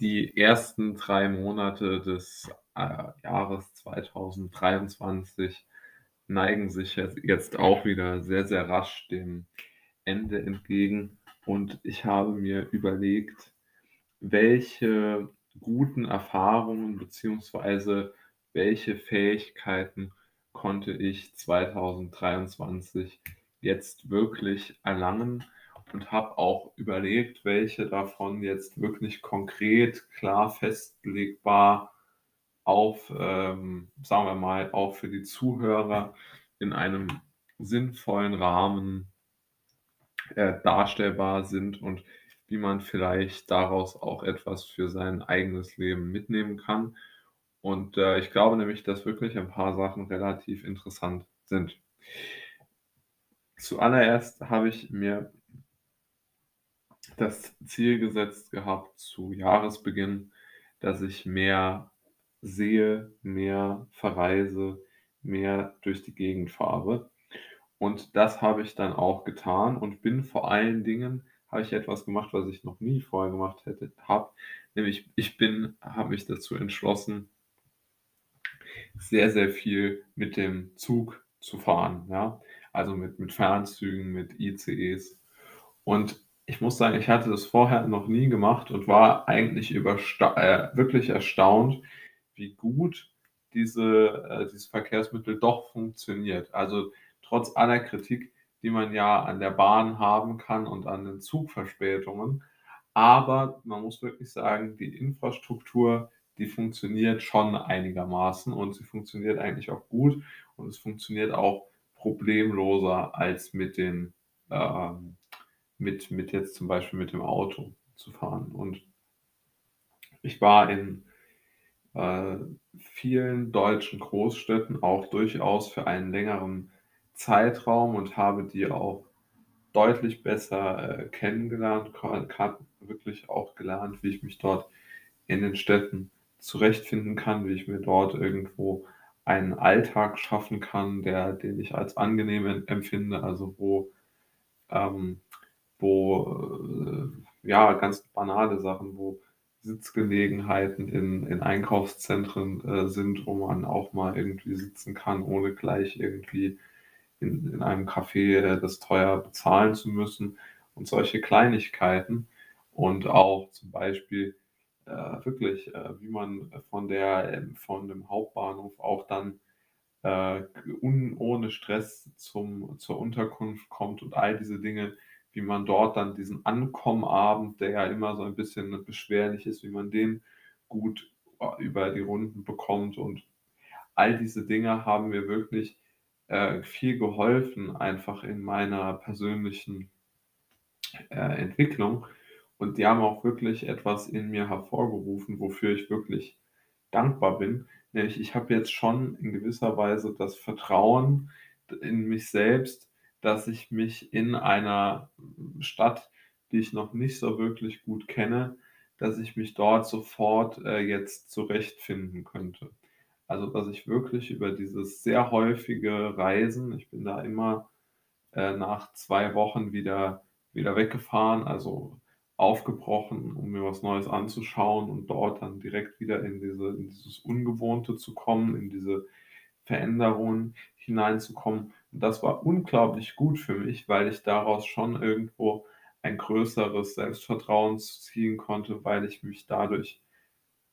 Die ersten 3 Monate des, äh, Jahres 2023 neigen sich jetzt auch wieder sehr, sehr rasch dem Ende entgegen. Und ich habe mir überlegt, welche guten Erfahrungen beziehungsweise welche Fähigkeiten konnte ich 2023 jetzt wirklich erlangen und habe auch überlegt, welche davon jetzt wirklich konkret, klar festlegbar auf, ähm, sagen wir mal, auch für die Zuhörer in einem sinnvollen Rahmen äh, darstellbar sind und wie man vielleicht daraus auch etwas für sein eigenes Leben mitnehmen kann. Und äh, ich glaube nämlich, dass wirklich ein paar Sachen relativ interessant sind. Zuallererst habe ich mir das Ziel gesetzt gehabt zu Jahresbeginn, dass ich mehr sehe, mehr verreise, mehr durch die Gegend fahre. Und das habe ich dann auch getan und bin vor allen Dingen habe ich etwas gemacht, was ich noch nie vorher gemacht hätte habe, nämlich ich bin habe mich dazu entschlossen sehr, sehr viel mit dem Zug zu fahren, ja, also mit mit Fernzügen, mit ICEs. Und ich muss sagen, ich hatte das vorher noch nie gemacht und war eigentlich äh, wirklich erstaunt, wie gut diese äh, dieses Verkehrsmittel doch funktioniert. Also, trotz aller Kritik, die man ja an der Bahn haben kann und an den Zugverspätungen. Aber man muss wirklich sagen, die Infrastruktur, die funktioniert schon einigermaßen und sie funktioniert eigentlich auch gut und es funktioniert auch problemloser als mit den ähm, mit mit jetzt zum Beispiel mit dem Auto zu fahren. Und ich war in, äh, vielen deutschen Großstädten auch durchaus für einen längeren Zeitraum und habe die auch deutlich besser, äh, kennengelernt, habe wirklich auch gelernt, wie ich mich dort in den Städten zurechtfinden kann, wie ich mir dort irgendwo einen Alltag schaffen kann, der den ich als angenehm em empfinde, also wo ähm, wo, äh, ja, ganz banale Sachen, wo Sitzgelegenheiten in in Einkaufszentren, äh, sind, wo man auch mal irgendwie sitzen kann, ohne gleich irgendwie in in einem Café, äh, das teuer bezahlen zu müssen und solche Kleinigkeiten. Und auch zum Beispiel, äh, wirklich, äh, wie man von der ähm, von dem Hauptbahnhof auch dann, äh, un ohne Stress zum zur Unterkunft kommt und all diese Dinge, wie man dort dann diesen Ankommenabend, der ja immer so ein bisschen beschwerlich ist, wie man den gut äh, über die Runden bekommt. Und all diese Dinge haben mir wirklich, äh, viel geholfen, einfach in meiner persönlichen, äh, Entwicklung. Und die haben auch wirklich etwas in mir hervorgerufen, wofür ich wirklich dankbar bin. Nämlich, ich habe jetzt schon in gewisser Weise das Vertrauen in mich selbst, dass ich mich in einer Stadt, die ich noch nicht so wirklich gut kenne dass ich mich dort sofort, äh, jetzt zurechtfinden könnte. Also, dass ich wirklich über dieses sehr häufige Reisen ich bin da immer, äh, nach 2 Wochen wieder wieder weggefahren, also aufgebrochen, um mir was Neues anzuschauen und dort dann direkt wieder in diese in dieses Ungewohnte zu kommen, in diese Veränderungen hineinzukommen. Und das war unglaublich gut für mich, weil ich daraus schon irgendwo ein größeres Selbstvertrauen ziehen konnte, weil ich mich dadurch,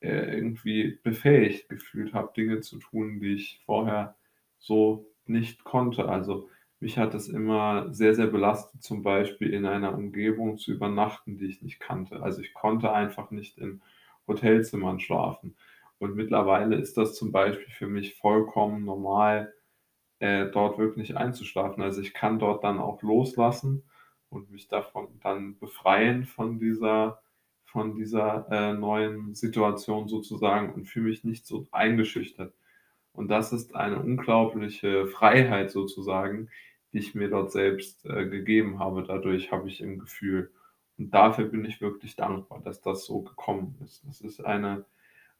äh, irgendwie befähigt gefühlt habe, Dinge zu tun, die ich vorher so nicht konnte. Also, mich hat es immer sehr, sehr belastet, zum Beispiel in einer Umgebung zu übernachten, die ich nicht kannte. Also, ich konnte einfach nicht in Hotelzimmern schlafen. Und mittlerweile ist das zum Beispiel für mich vollkommen normal, äh, dort wirklich einzuschlafen. Also, ich kann dort dann auch loslassen und mich davon dann befreien von dieser von dieser, äh, neuen Situation sozusagen und fühle mich nicht so eingeschüchtert. Und das ist eine unglaubliche Freiheit sozusagen, die ich mir dort selbst, äh, gegeben habe. Dadurch habe ich im Gefühl. Und dafür bin ich wirklich dankbar, dass das so gekommen ist. Das ist eine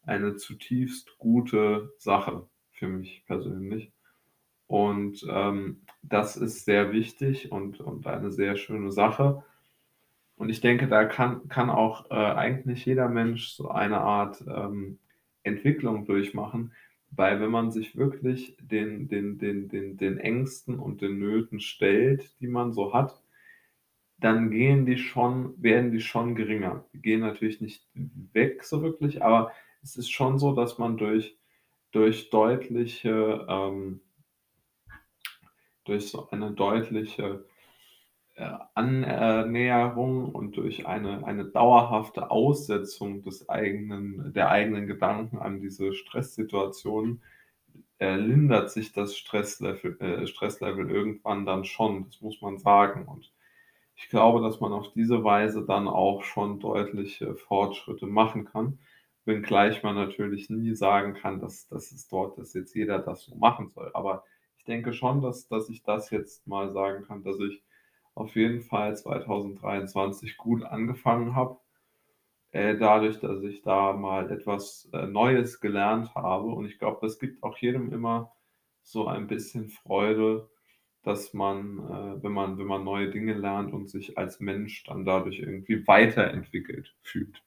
eine zutiefst gute Sache für mich persönlich. Und, ähm, das ist sehr wichtig und und eine sehr schöne Sache. Und ich denke, da kann kann auch, äh, eigentlich jeder Mensch so eine Art, ähm, Entwicklung durchmachen, weil wenn man sich wirklich den den den den den Ängsten und den Nöten stellt, die man so hat, dann gehen die schon werden die schon geringer. Die gehen natürlich nicht weg so wirklich, aber es ist schon so, dass man durch durch deutliche, ähm durch so eine deutliche, äh, Annäherung und durch eine eine dauerhafte Aussetzung des eigenen der eigenen Gedanken an diese Stresssituation, äh, lindert sich das Stresslevel äh, Stresslevel irgendwann dann schon, das muss man sagen. Und ich glaube, dass man auf diese Weise dann auch schon deutliche Fortschritte machen kann, wenngleich man natürlich nie sagen kann, dass dass es dort dass jetzt jeder das so machen soll. Aber ich denke schon, dass dass ich das jetzt mal sagen kann, dass ich auf jeden Fall 2023 gut angefangen habe, äh, dadurch, dass ich da mal etwas, äh, Neues gelernt habe. Und ich glaube, das gibt auch jedem immer so ein bisschen Freude, dass man, äh, wenn man wenn man neue Dinge lernt und sich als Mensch dann dadurch irgendwie weiterentwickelt fühlt.